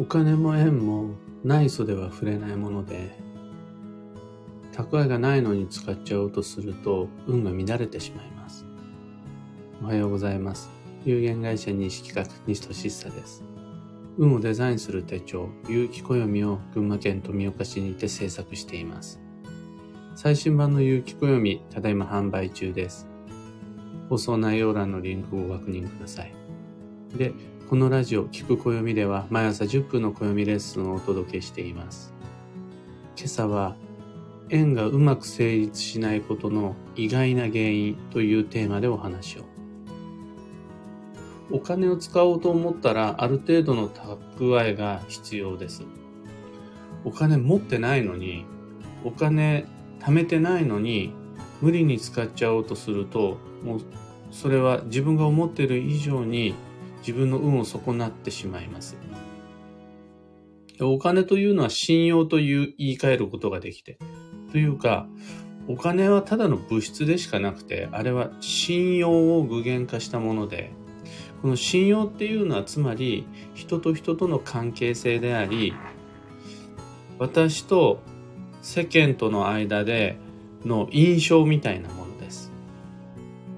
お金も縁もない袖は触れないもので、蓄えがないのに使っちゃおうとすると運が乱れてしまいます。おはようございます。有限会社西企画西俊久です。運をデザインする手帳、有機暦を群馬県富岡市にて制作しています。最新版の有機暦、ただいま販売中です。放送内容欄のリンクをご確認ください。で、このラジオ、聞く暦では毎朝10分の暦レッスンをお届けしています。今朝は、縁がうまく成立しないことの意外な原因というテーマでお話を。お金を使おうと思ったらある程度の蓄えが必要です。お金持ってないのに、お金貯めてないのに無理に使っちゃおうとすると、もうそれは自分が思っている以上に自分の運を損なってしまいます。お金というのは信用という言い換えることができて、というか、お金はただの物質でしかなくて、あれは信用を具現化したもので、この信用っていうのはつまり人と人との関係性であり、私と世間との間での印象みたいなもの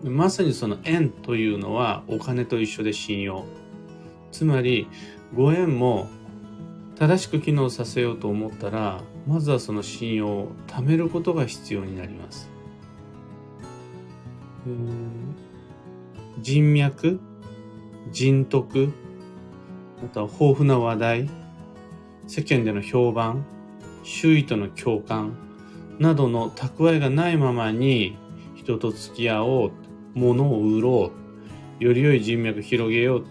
まさにその縁というのはお金と一緒で信用。つまり、ご縁も正しく機能させようと思ったら、まずはその信用を貯めることが必要になります。人脈、人徳、または豊富な話題、世間での評判、周囲との共感などの蓄えがないままに人と付き合おう物を売ろう、より良い人脈広げよう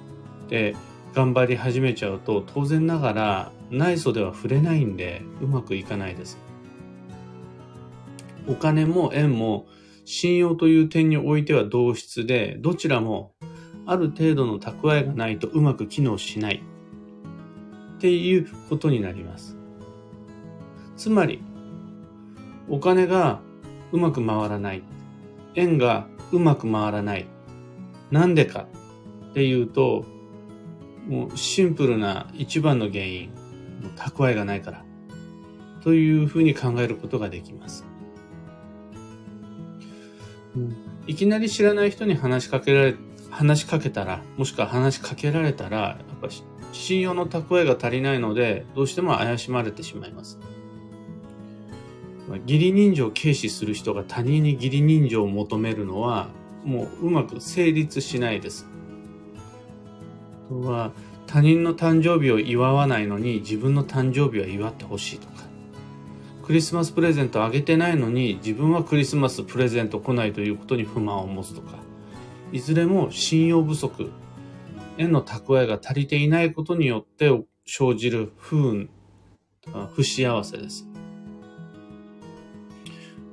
って頑張り始めちゃうと、当然ながら内装では触れないんでうまくいかないです。お金も縁も信用という点においては同質で、どちらもある程度の蓄えがないとうまく機能しないっていうことになります。つまり、お金がうまく回らない。縁がうまく回らない。なんでかっていうと、もうシンプルな一番の原因、蓄えがないから。というふうに考えることができます。いきなり知らない人に話しかけられ、話しかけたら、もしくは話しかけられたら、やっぱ信用の蓄えが足りないので、どうしても怪しまれてしまいます。義理人情を軽視する人が他人に義理人情を求めるのはもううまく成立しないです。とは他人の誕生日を祝わないのに自分の誕生日は祝ってほしいとかクリスマスプレゼントあげてないのに自分はクリスマスプレゼント来ないということに不満を持つとかいずれも信用不足への蓄えが足りていないことによって生じる不運不幸せです。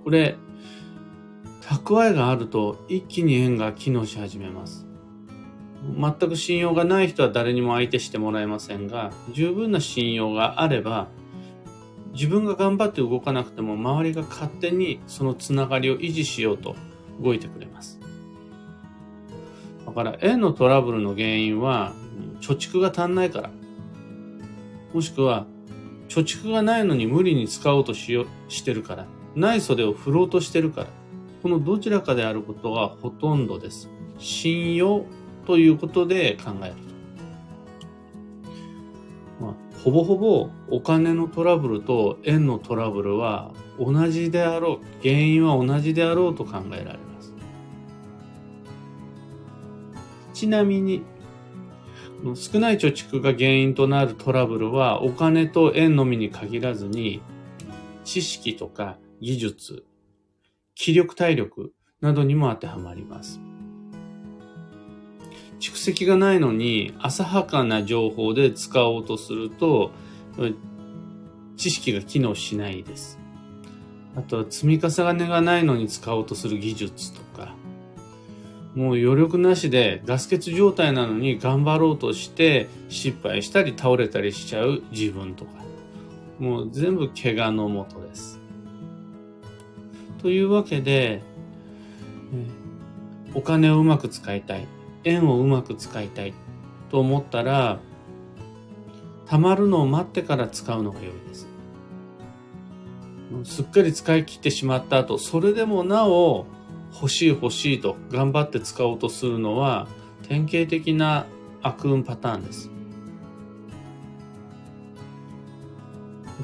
これ、蓄えがあると一気に縁が機能し始めます。全く信用がない人は誰にも相手してもらえませんが、十分な信用があれば、自分が頑張って動かなくても周りが勝手にそのつながりを維持しようと動いてくれます。だから縁のトラブルの原因は貯蓄が足んないから。もしくは貯蓄がないのに無理に使おうとしよしてるから。ない袖を振ろうとしてるから。このどちらかであることがほとんどです。信用ということで考えると。まあ、ほぼほぼお金のトラブルと縁のトラブルは同じであろう。原因は同じであろうと考えられます。ちなみに、少ない貯蓄が原因となるトラブルはお金と縁のみに限らずに知識とか技術、気力体力などにも当てはまります。蓄積がないのに浅はかな情報で使おうとすると知識が機能しないです。あとは積み重ねがないのに使おうとする技術とか、もう余力なしでガス欠状態なのに頑張ろうとして失敗したり倒れたりしちゃう自分とか、もう全部怪我のもとです。というわけで、お金をうまく使いたい、縁をうまく使いたいと思ったら、溜まるのを待ってから使うのが良いです。すっかり使い切ってしまった後、それでもなお欲しい欲しいと頑張って使おうとするのは典型的な悪運パターンです。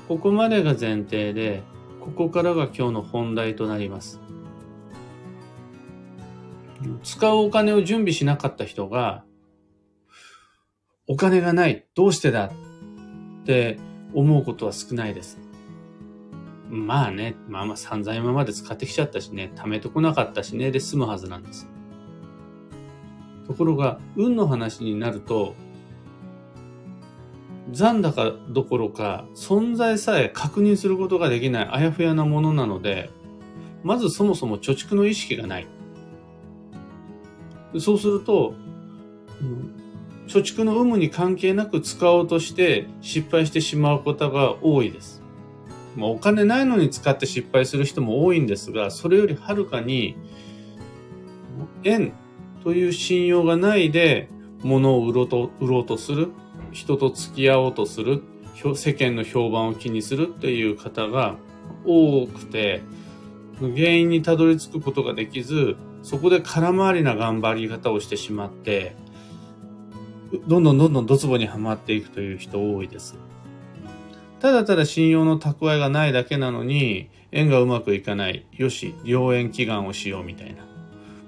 ここまでが前提で、ここからが今日の本題となります。使うお金を準備しなかった人が、お金がない、どうしてだって思うことは少ないです。まあね、まあまあ散々今まで使ってきちゃったしね、貯めてこなかったしね、で済むはずなんです。ところが、運の話になると、残高どころか、存在さえ確認することができないあやふやなものなので、まずそもそも貯蓄の意識がない。そうすると、貯蓄の有無に関係なく使おうとして失敗してしまうことが多いです。まあ、お金ないのに使って失敗する人も多いんですが、それよりはるかに、円という信用がないで物を売ろうと売ろうとする、人と付き合おうとする、世間の評判を気にするっていう方が多くて、原因にたどり着くことができず、そこで空回りな頑張り方をしてしまって、どんどんどんどんドツボにはまっていくという人多いです。ただただ信用の蓄えがないだけなのに、縁がうまくいかない。よし、良縁祈願をしようみたいな。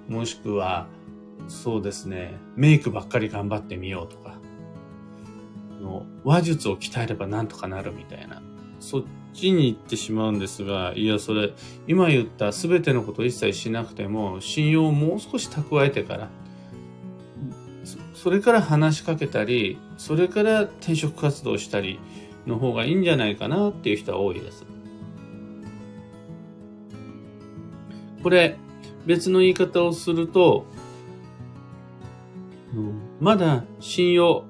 もしくは、そうですね、メイクばっかり頑張ってみようとか、の話術を鍛えればなんとかなるみたいな。そっちに行ってしまうんですが、いや、それ、今言った全てのことを一切しなくても、信用をもう少し蓄えてから、それから話しかけたり、それから転職活動したり、の方がいいんじゃないかなっていう人は多いです。これ、別の言い方をすると、まだ信用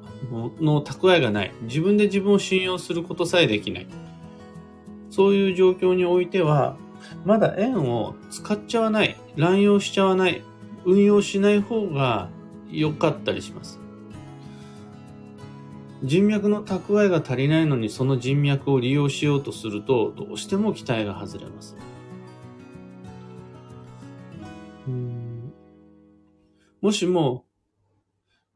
の蓄えがない。自分で自分を信用することさえできない。そういう状況においては、まだ円を使っちゃわない、乱用しちゃわない、運用しない方が良かったりします。人脈の蓄えが足りないのにその人脈を利用しようとすると、どうしても期待が外れます。もしも、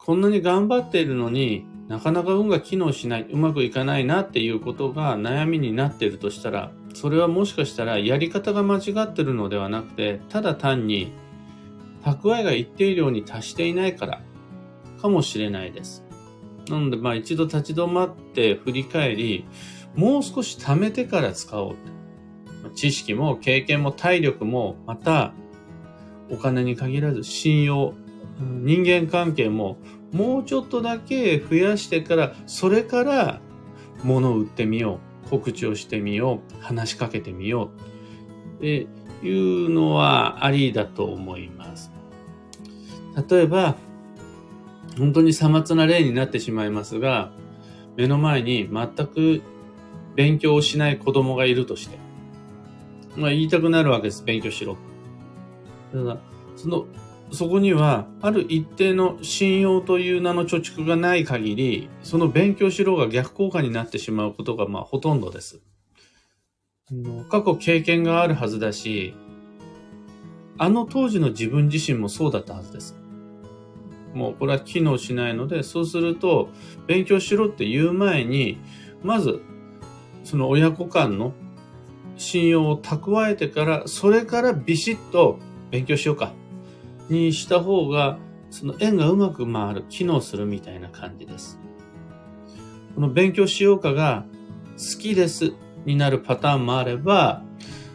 こんなに頑張っているのになかなか運が機能しない、うまくいかないなっていうことが悩みになっているとしたら、それはもしかしたらやり方が間違ってるのではなくて、ただ単に蓄えが一定量に達していないからかもしれないです。なので、まあ一度立ち止まって振り返り、もう少し貯めてから使おう。知識も経験も体力も、また、お金に限らず信用、人間関係ももうちょっとだけ増やしてから、それから物を売ってみよう。告知をしてみよう。話しかけてみよう。っていうのはありだと思います。例えば、本当にさまつな例になってしまいますが、目の前に全く勉強をしない子供がいるとして、まあ言いたくなるわけです。勉強しろ。ただ、その、そこには、ある一定の信用という名の貯蓄がない限り、その勉強しろが逆効果になってしまうことが、まあほとんどです。過去経験があるはずだし、あの当時の自分自身もそうだったはずです。もうこれは機能しないので、そうすると、勉強しろって言う前に、まず、その親子間の信用を蓄えてから、それからビシッと勉強しようか、にした方が、その縁がうまく回る、機能するみたいな感じです。この勉強しようかが、好きですになるパターンもあれば、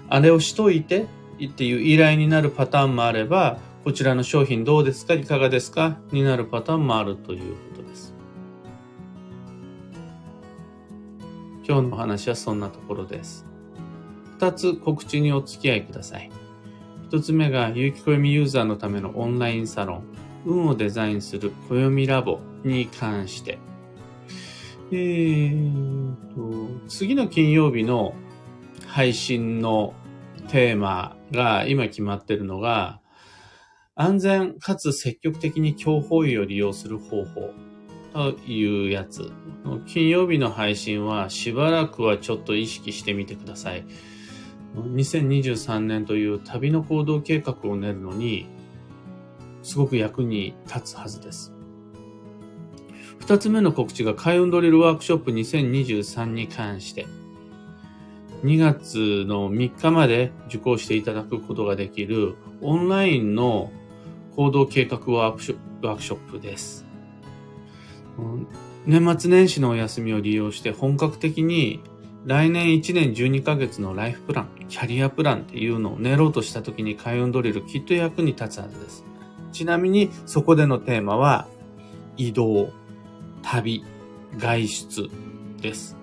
あれをしといてっていう依頼になるパターンもあれば、こちらの商品どうですかいかがですかになるパターンもあるということです。今日のお話はそんなところです。二つ告知にお付き合いください。一つ目が、有機暦ユーザーのためのオンラインサロン、運をデザインする暦ラボに関して。えーと、次の金曜日の配信のテーマが今決まってるのが、安全かつ積極的に強法医を利用する方法というやつ。金曜日の配信はしばらくはちょっと意識してみてください。2023年という旅の行動計画を練るのに、すごく役に立つはずです。二つ目の告知が開運ドリルワークショップ2023に関して、2月の3日まで受講していただくことができるオンラインの行動計画ワークショップです。年末年始のお休みを利用して本格的に来年1年12ヶ月のライフプラン、キャリアプランっていうのを練ろうとした時に開運ドリルきっと役に立つはずです。ちなみにそこでのテーマは移動、旅、外出です。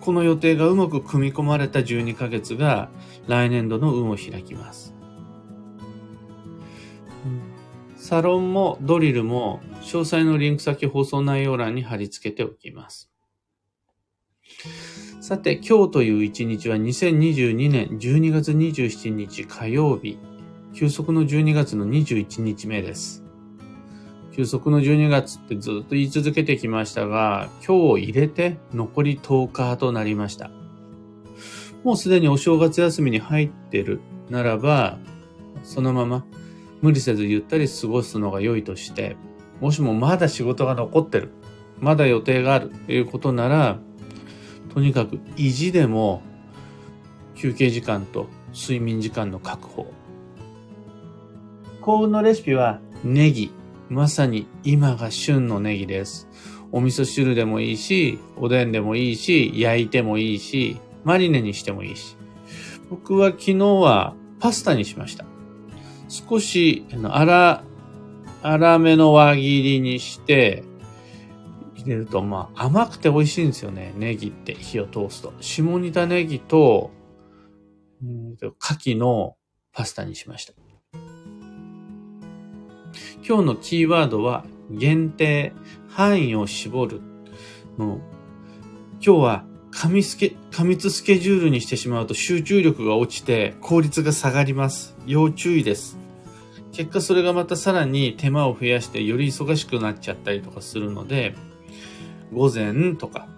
この予定がうまく組み込まれた12ヶ月が来年度の運を開きます。サロンもドリルも詳細のリンク先放送内容欄に貼り付けておきます。さて、今日という一日は2022年12月27日火曜日、休息の12月の21日目です。休息の12月ってずっと言い続けてきましたが、今日を入れて残り10日となりました。もうすでにお正月休みに入ってるならば、そのまま無理せずゆったり過ごすのが良いとして、もしもまだ仕事が残ってる、まだ予定があるということなら、とにかく意地でも休憩時間と睡眠時間の確保。幸運のレシピはネギ、まさに今が旬のネギです。お味噌汁でもいいし、おでんでもいいし、焼いてもいいし、マリネにしてもいいし。僕は昨日はパスタにしました。少し、粗、粗めの輪切りにして、入れると、まあ甘くて美味しいんですよね。ネギって火を通すと。下仁田ネギと、うんと牡蠣のパスタにしました。今日のキーワードは限定、範囲を絞る。今日は過密過密スケジュールにしてしまうと集中力が落ちて効率が下がります。要注意です。結果それがまたさらに手間を増やしてより忙しくなっちゃったりとかするので、午前とか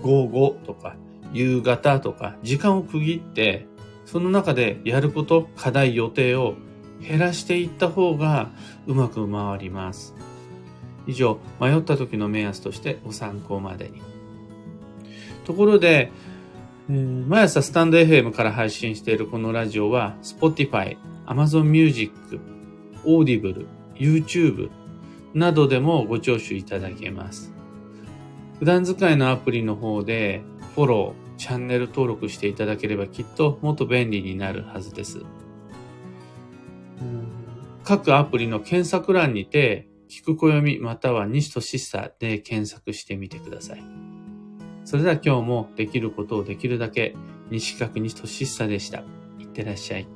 午後とか夕方とか時間を区切ってその中でやること、課題、予定を減らしていった方がうまく回ります。以上、迷った時の目安としてご参考までに。ところで、えー、毎朝スタンド FM から配信しているこのラジオは Spotify、Amazon Music、Audible、YouTube などでもご聴取いただけます。普段使いのアプリの方でフォロー、チャンネル登録していただければきっともっと便利になるはずです。各アプリの検索欄にて、聞く暦または西しさで検索してみてください。それでは今日もできることをできるだけ、西角西しさでした。いってらっしゃい。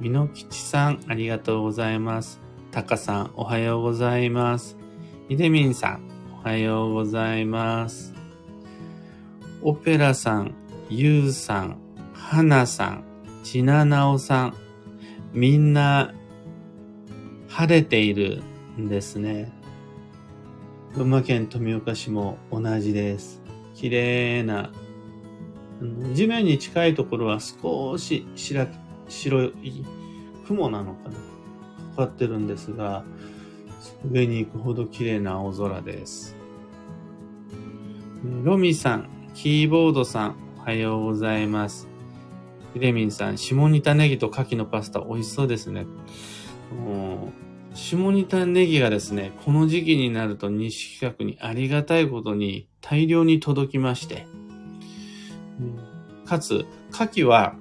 みのきちさん、ありがとうございます。たかさん、おはようございます。ひでみんさん、おはようございます。オペラさん、ゆうさん、はなさん、ちななおさん、みんな晴れているんですね。群馬県富岡市も同じです。綺麗な、地面に近いところは少し白白い雲なのかなかってるんですが、上に行くほど綺麗な青空です。ロミさん、キーボードさん、おはようございます。ひでみんさん、下仁田ネギと牡蠣のパスタ美味しそうですね。下仁田ネギがですね、この時期になると西企画にありがたいことに大量に届きまして、かつ、牡蠣は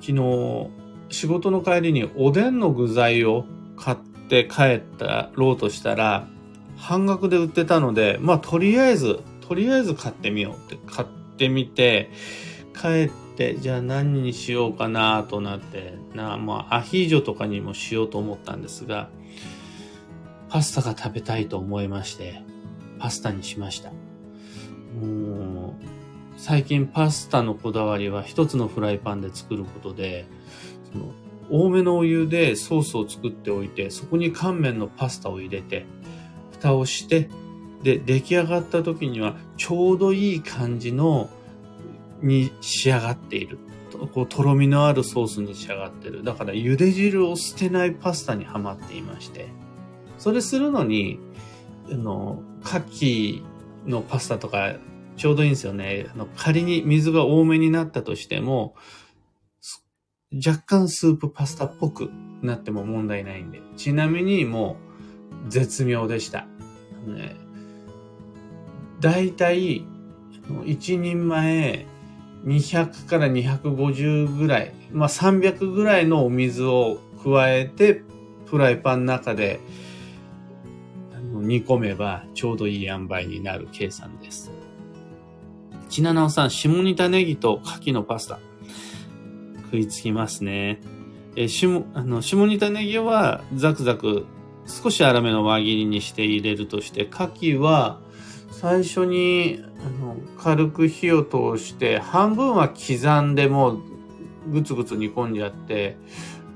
昨日仕事の帰りにおでんの具材を買って帰ったろうとしたら、半額で売ってたので、まあとりあえず、とりあえず買ってみようって買ってみて、帰って、じゃあ何にしようかなとなって、な、まあ、アヒージョとかにもしようと思ったんですが、パスタが食べたいと思いまして、パスタにしました。もう、最近パスタのこだわりは一つのフライパンで作ることで、その多めのお湯でソースを作っておいて、そこに乾麺のパスタを入れて、蓋をして、で、出来上がった時にはちょうどいい感じの、に仕上がっている。こう、とろみのあるソースに仕上がってる。だから茹で汁を捨てないパスタにはまっていまして。それするのに、あの、牡蠣のパスタとかちょうどいいんですよね。あの仮に水が多めになったとしても、若干スープパスタっぽくなっても問題ないんで。ちなみにもう絶妙でした。ね、だいたい1人前200から250ぐらい、まあ300ぐらいのお水を加えてフライパンの中で煮込めばちょうどいい塩梅になる計算です。ちななおさん、下仁田ネギと牡蠣のパスタ。食いつきますね。え下、あの、下仁田ネギはザクザク少し粗めの輪切りにして入れるとして、牡蠣は最初にあの軽く火を通して、半分は刻んでもうぐつぐつ煮込んじゃって、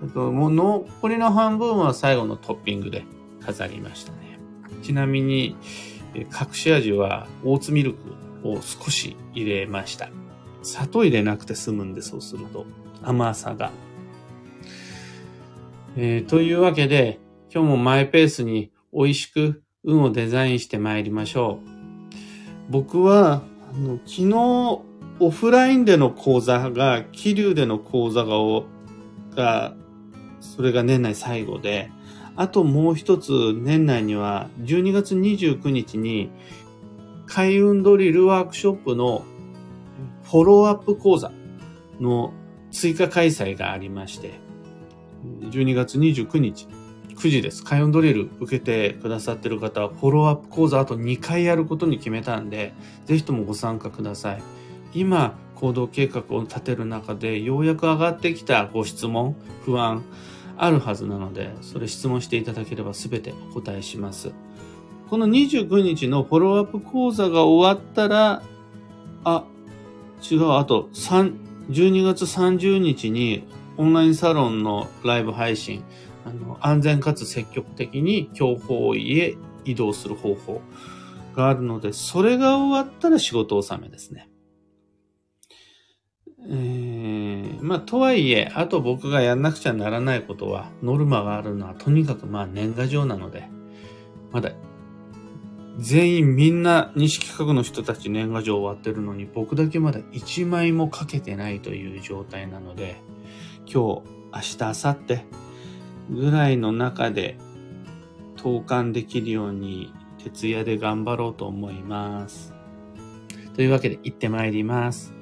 あともう残りの半分は最後のトッピングで飾りましたね。ちなみに、隠し味はオーツミルクを少し入れました。砂糖入れなくて済むんで、そうすると甘さが。えー、というわけで、今日もマイペースに美味しく運をデザインして参りましょう。僕は、あの昨日オフラインでの講座が、気流での講座が、が、それが年内最後で、あともう一つ年内には12月29日に開運ドリルワークショップのフォローアップ講座の追加開催がありまして、12月29日、9時です。開運ドリル受けてくださってる方は、フォローアップ講座あと2回やることに決めたんで、ぜひともご参加ください。今、行動計画を立てる中で、ようやく上がってきたご質問、不安、あるはずなので、それ質問していただければ全てお答えします。この29日のフォローアップ講座が終わったら、あ、違う、あと3、12月30日にオンラインサロンのライブ配信、あの安全かつ積極的に強法医へ移動する方法があるので、それが終わったら仕事納めですね。えー、まあ、とはいえ、あと僕がやんなくちゃならないことは、ノルマがあるのは、とにかくまあ年賀状なので、まだ、全員みんな西企画の人たち年賀状終わってるのに、僕だけまだ1枚もかけてないという状態なので、今日、明日、明後日ぐらいの中で、投函できるように、徹夜で頑張ろうと思います。というわけで、行ってまいります。